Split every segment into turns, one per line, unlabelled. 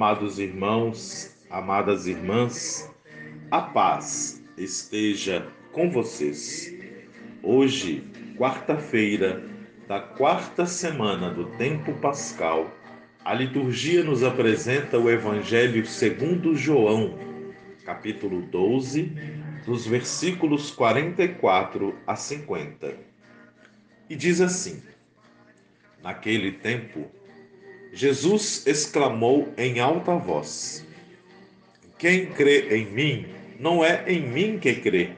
Amados irmãos, amadas irmãs, a paz esteja com vocês. Hoje, quarta-feira da quarta semana do tempo pascal, a liturgia nos apresenta o Evangelho segundo João, capítulo 12, dos versículos 44 a 50. E diz assim: Naquele tempo, Jesus exclamou em alta voz: Quem crê em mim, não é em mim que crê,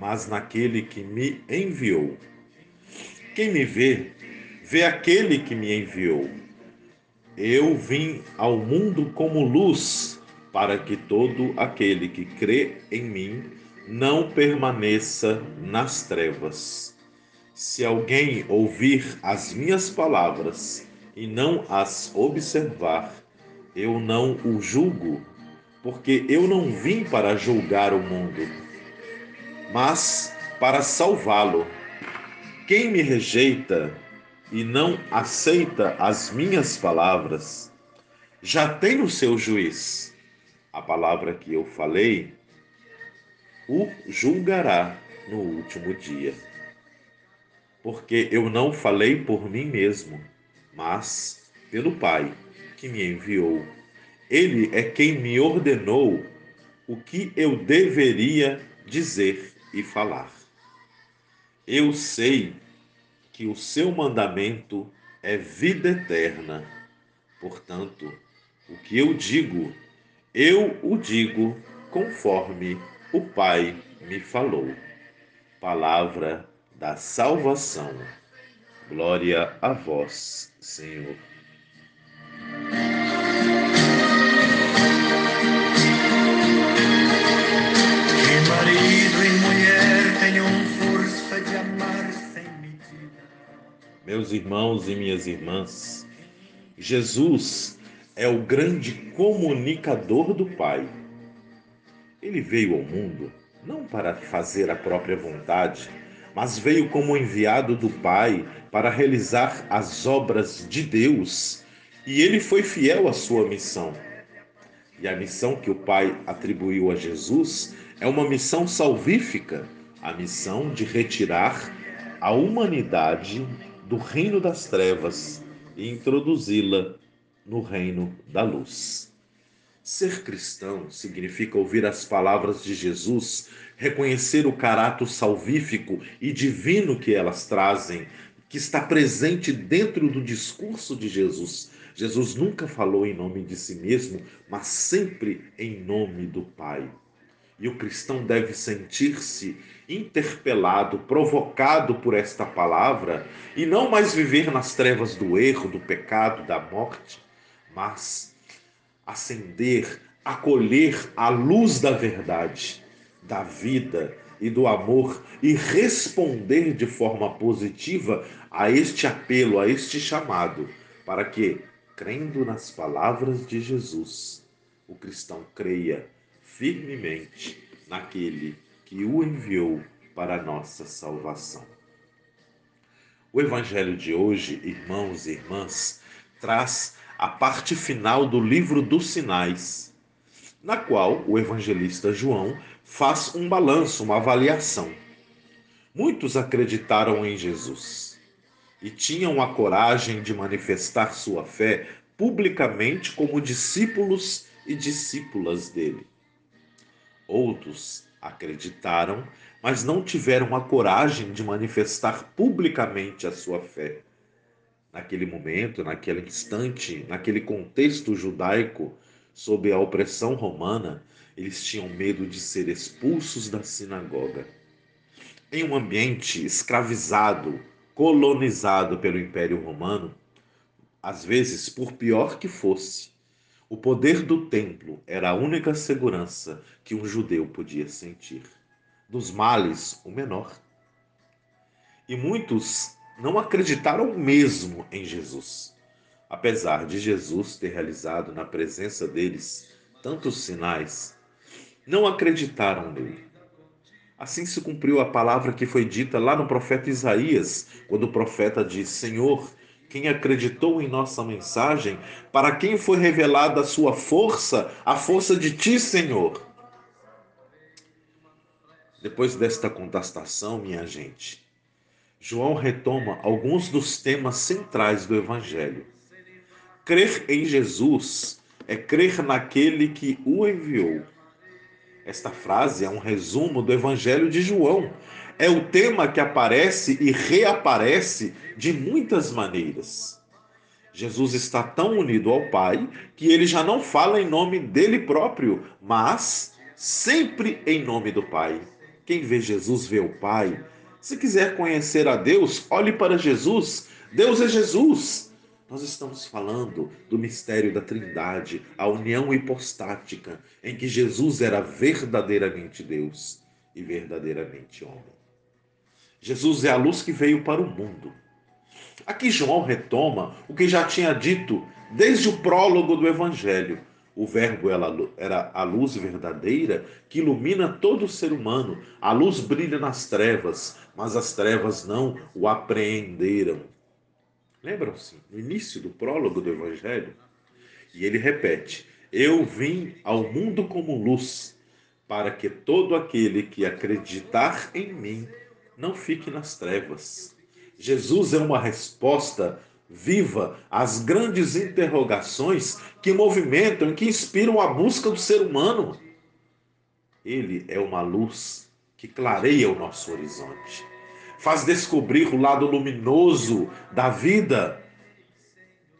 mas naquele que me enviou. Quem me vê, vê aquele que me enviou. Eu vim ao mundo como luz, para que todo aquele que crê em mim não permaneça nas trevas. Se alguém ouvir as minhas palavras e não as observar, eu não o julgo, porque eu não vim para julgar o mundo, mas para salvá-lo. Quem me rejeita e não aceita as minhas palavras, já tem o seu juiz. A palavra que eu falei o julgará no último dia. Porque eu não falei por mim mesmo mas pelo Pai que me enviou. Ele é quem me ordenou o que eu deveria dizer e falar. Eu sei que o seu mandamento é vida eterna. Portanto, o que eu digo, eu o digo conforme o Pai me falou. Palavra da salvação. Glória a vós, Senhor.
Que marido e mulher tenham força de amar sem medida.
Meus irmãos e minhas irmãs, Jesus é o grande comunicador do Pai. Ele veio ao mundo não para fazer a própria vontade, mas veio como enviado do Pai para realizar as obras de Deus, e ele foi fiel à sua missão. E a missão que o Pai atribuiu a Jesus é uma missão salvífica, a missão de retirar a humanidade do reino das trevas e introduzi-la no reino da luz. Ser cristão significa ouvir as palavras de Jesus, reconhecer o caráter salvífico e divino que elas trazem, que está presente dentro do discurso de Jesus. Jesus nunca falou em nome de si mesmo, mas sempre em nome do Pai. E o cristão deve sentir-se interpelado, provocado por esta palavra e não mais viver nas trevas do erro, do pecado, da morte, mas acender, acolher a luz da verdade, da vida e do amor e responder de forma positiva a este apelo, a este chamado, para que, crendo nas palavras de Jesus, o cristão creia firmemente naquele que o enviou para a nossa salvação. O evangelho de hoje, irmãos e irmãs, traz a parte final do livro dos sinais, na qual o evangelista João faz um balanço, uma avaliação. Muitos acreditaram em Jesus e tinham a coragem de manifestar sua fé publicamente como discípulos e discípulas dele. Outros acreditaram, mas não tiveram a coragem de manifestar publicamente a sua fé naquele momento, naquele instante, naquele contexto judaico, sob a opressão romana, eles tinham medo de ser expulsos da sinagoga. Em um ambiente escravizado, colonizado pelo Império Romano, às vezes, por pior que fosse, o poder do templo era a única segurança que um judeu podia sentir. Dos males, o menor. E muitos não acreditaram mesmo em Jesus. Apesar de Jesus ter realizado na presença deles tantos sinais, não acreditaram nele. Assim se cumpriu a palavra que foi dita lá no profeta Isaías, quando o profeta diz: Senhor, quem acreditou em nossa mensagem, para quem foi revelada a sua força, a força de ti, Senhor. Depois desta contestação, minha gente, João retoma alguns dos temas centrais do Evangelho. Crer em Jesus é crer naquele que o enviou. Esta frase é um resumo do Evangelho de João. É o tema que aparece e reaparece de muitas maneiras. Jesus está tão unido ao Pai que ele já não fala em nome dele próprio, mas sempre em nome do Pai. Quem vê Jesus vê o Pai. Se quiser conhecer a Deus, olhe para Jesus. Deus é Jesus. Nós estamos falando do mistério da Trindade, a união hipostática, em que Jesus era verdadeiramente Deus e verdadeiramente homem. Jesus é a luz que veio para o mundo. Aqui João retoma o que já tinha dito desde o prólogo do Evangelho. O Verbo era a luz verdadeira que ilumina todo o ser humano. A luz brilha nas trevas, mas as trevas não o apreenderam. Lembram-se, no início do prólogo do Evangelho? E ele repete: Eu vim ao mundo como luz, para que todo aquele que acreditar em mim não fique nas trevas. Jesus é uma resposta viva às grandes interrogações que movimentam e que inspiram a busca do ser humano. Ele é uma luz que clareia o nosso horizonte, faz descobrir o lado luminoso da vida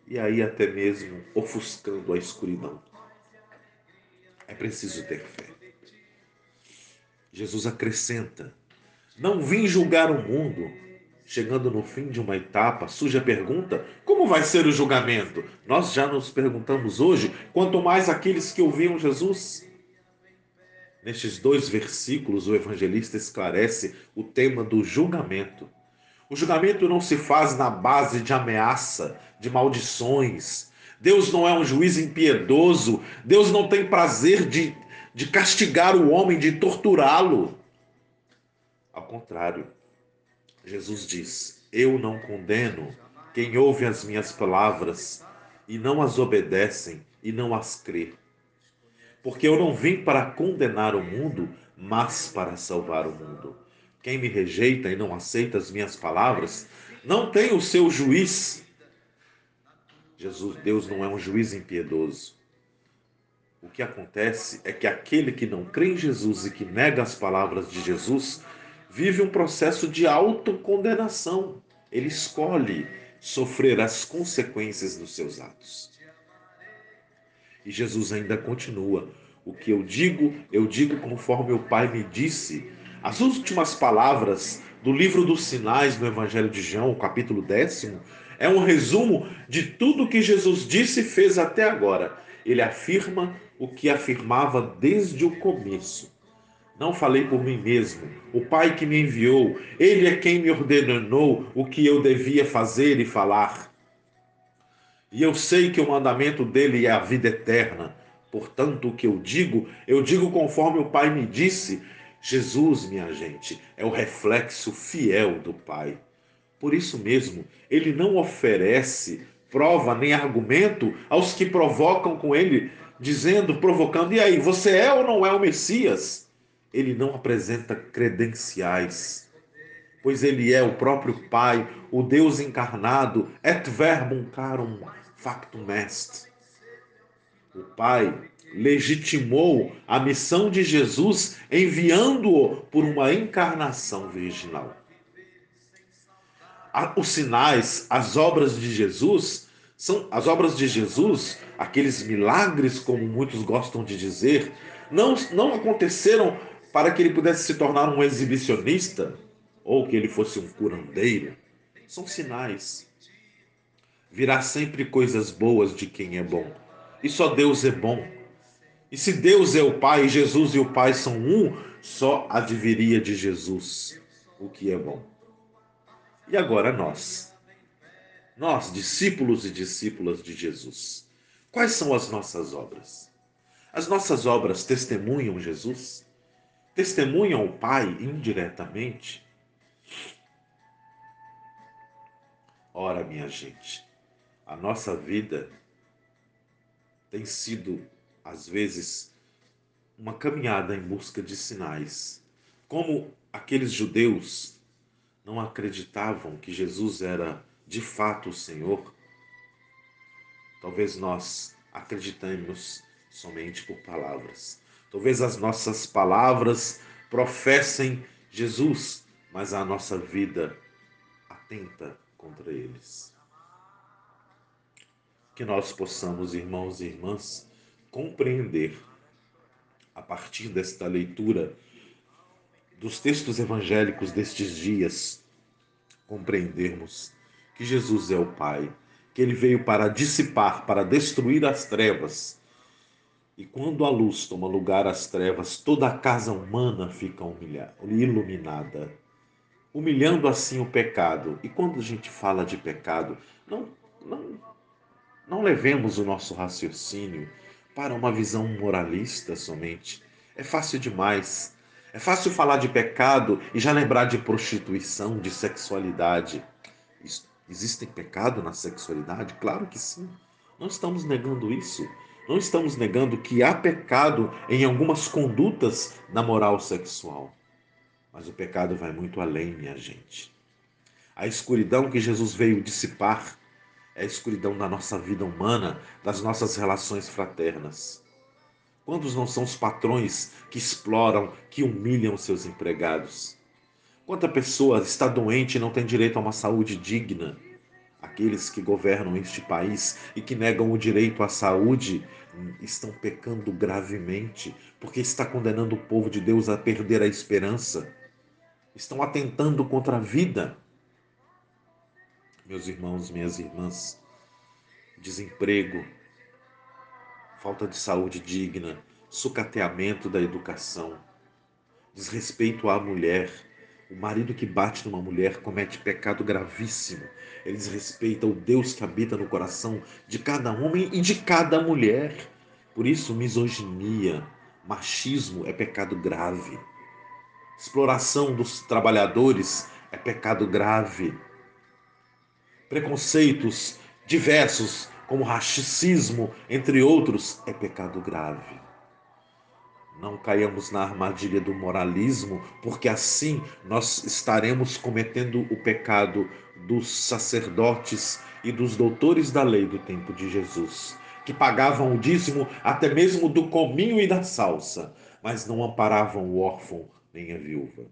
e aí até mesmo ofuscando a escuridão. É preciso ter fé. Jesus acrescenta: Não vim julgar o mundo, chegando no fim de uma etapa, surge a pergunta: como vai ser o julgamento? Nós já nos perguntamos hoje, quanto mais aqueles que ouviam Jesus. Nestes dois versículos, o evangelista esclarece o tema do julgamento. O julgamento não se faz na base de ameaça, de maldições. Deus não é um juiz impiedoso. Deus não tem prazer de, de castigar o homem, de torturá-lo. Ao contrário, Jesus diz: Eu não condeno quem ouve as minhas palavras e não as obedecem e não as crê. Porque eu não vim para condenar o mundo, mas para salvar o mundo. Quem me rejeita e não aceita as minhas palavras, não tem o seu juiz. Jesus, Deus não é um juiz impiedoso. O que acontece é que aquele que não crê em Jesus e que nega as palavras de Jesus vive um processo de autocondenação. Ele escolhe sofrer as consequências dos seus atos. E Jesus ainda continua: O que eu digo, eu digo conforme o Pai me disse. As últimas palavras do livro dos sinais no Evangelho de João, capítulo décimo, é um resumo de tudo que Jesus disse e fez até agora. Ele afirma o que afirmava desde o começo não falei por mim mesmo. O Pai que me enviou, Ele é quem me ordenou o que eu devia fazer e falar. E eu sei que o mandamento dele é a vida eterna. Portanto, o que eu digo, eu digo conforme o Pai me disse. Jesus, minha gente, é o reflexo fiel do Pai. Por isso mesmo, ele não oferece prova nem argumento aos que provocam com ele, dizendo, provocando: e aí, você é ou não é o Messias? Ele não apresenta credenciais, pois ele é o próprio Pai, o Deus encarnado, et verbum carum factum est. O Pai legitimou a missão de Jesus enviando-o por uma encarnação virginal. Os sinais, as obras de Jesus, são as obras de Jesus, aqueles milagres, como muitos gostam de dizer, não, não aconteceram para que ele pudesse se tornar um exibicionista ou que ele fosse um curandeiro. São sinais. Virá sempre coisas boas de quem é bom. E só Deus é bom. E se Deus é o Pai, Jesus e o Pai são um, só adviria de Jesus o que é bom. E agora nós. Nós, discípulos e discípulas de Jesus. Quais são as nossas obras? As nossas obras testemunham Jesus? Testemunham o Pai indiretamente. Ora, minha gente, a nossa vida tem sido, às vezes, uma caminhada em busca de sinais. Como aqueles judeus não acreditavam que Jesus era de fato o Senhor, talvez nós acreditemos somente por palavras. Talvez as nossas palavras professem Jesus, mas a nossa vida atenta contra eles. Que nós possamos, irmãos e irmãs, compreender a partir desta leitura dos textos evangélicos destes dias, compreendermos que Jesus é o Pai, que ele veio para dissipar, para destruir as trevas. E quando a luz toma lugar às trevas, toda a casa humana fica iluminada, humilhando assim o pecado. E quando a gente fala de pecado, não, não, não levemos o nosso raciocínio para uma visão moralista somente. É fácil demais. É fácil falar de pecado e já lembrar de prostituição, de sexualidade. Existem pecado na sexualidade? Claro que sim. Não estamos negando isso. Não estamos negando que há pecado em algumas condutas na moral sexual. Mas o pecado vai muito além, minha gente. A escuridão que Jesus veio dissipar é a escuridão da nossa vida humana, das nossas relações fraternas. Quantos não são os patrões que exploram, que humilham seus empregados? Quanta pessoa está doente e não tem direito a uma saúde digna? Aqueles que governam este país e que negam o direito à saúde estão pecando gravemente, porque está condenando o povo de Deus a perder a esperança. Estão atentando contra a vida meus irmãos, minhas irmãs, desemprego, falta de saúde digna, sucateamento da educação, desrespeito à mulher. O marido que bate numa mulher comete pecado gravíssimo. Ele desrespeita o Deus que habita no coração de cada homem e de cada mulher. Por isso, misoginia, machismo é pecado grave. Exploração dos trabalhadores é pecado grave preconceitos diversos, como racismo, entre outros, é pecado grave. Não caiamos na armadilha do moralismo, porque assim nós estaremos cometendo o pecado dos sacerdotes e dos doutores da lei do tempo de Jesus, que pagavam o dízimo até mesmo do cominho e da salsa, mas não amparavam o órfão nem a viúva.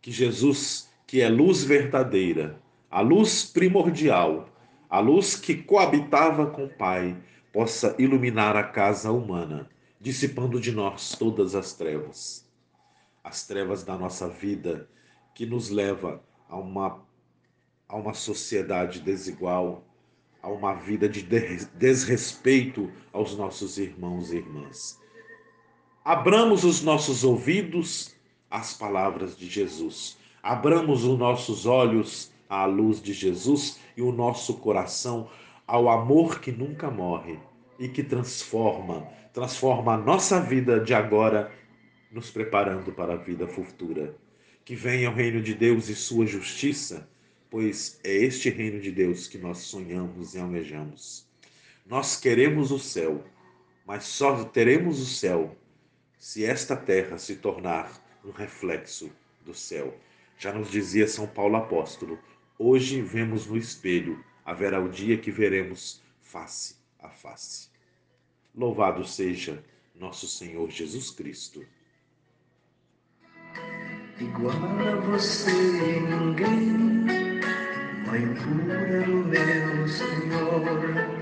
Que Jesus, que é luz verdadeira, a luz primordial, a luz que coabitava com o Pai, possa iluminar a casa humana, dissipando de nós todas as trevas. As trevas da nossa vida que nos leva a uma, a uma sociedade desigual, a uma vida de desrespeito aos nossos irmãos e irmãs. Abramos os nossos ouvidos às palavras de Jesus. Abramos os nossos olhos à luz de Jesus e o nosso coração ao amor que nunca morre e que transforma, transforma a nossa vida de agora, nos preparando para a vida futura. Que venha o reino de Deus e sua justiça, pois é este reino de Deus que nós sonhamos e almejamos. Nós queremos o céu, mas só teremos o céu se esta terra se tornar um reflexo do céu. Já nos dizia São Paulo apóstolo: Hoje vemos no espelho, haverá o dia que veremos face a face. Louvado seja nosso Senhor Jesus Cristo.
Igual a você ninguém, Mãe pura do meu Senhor.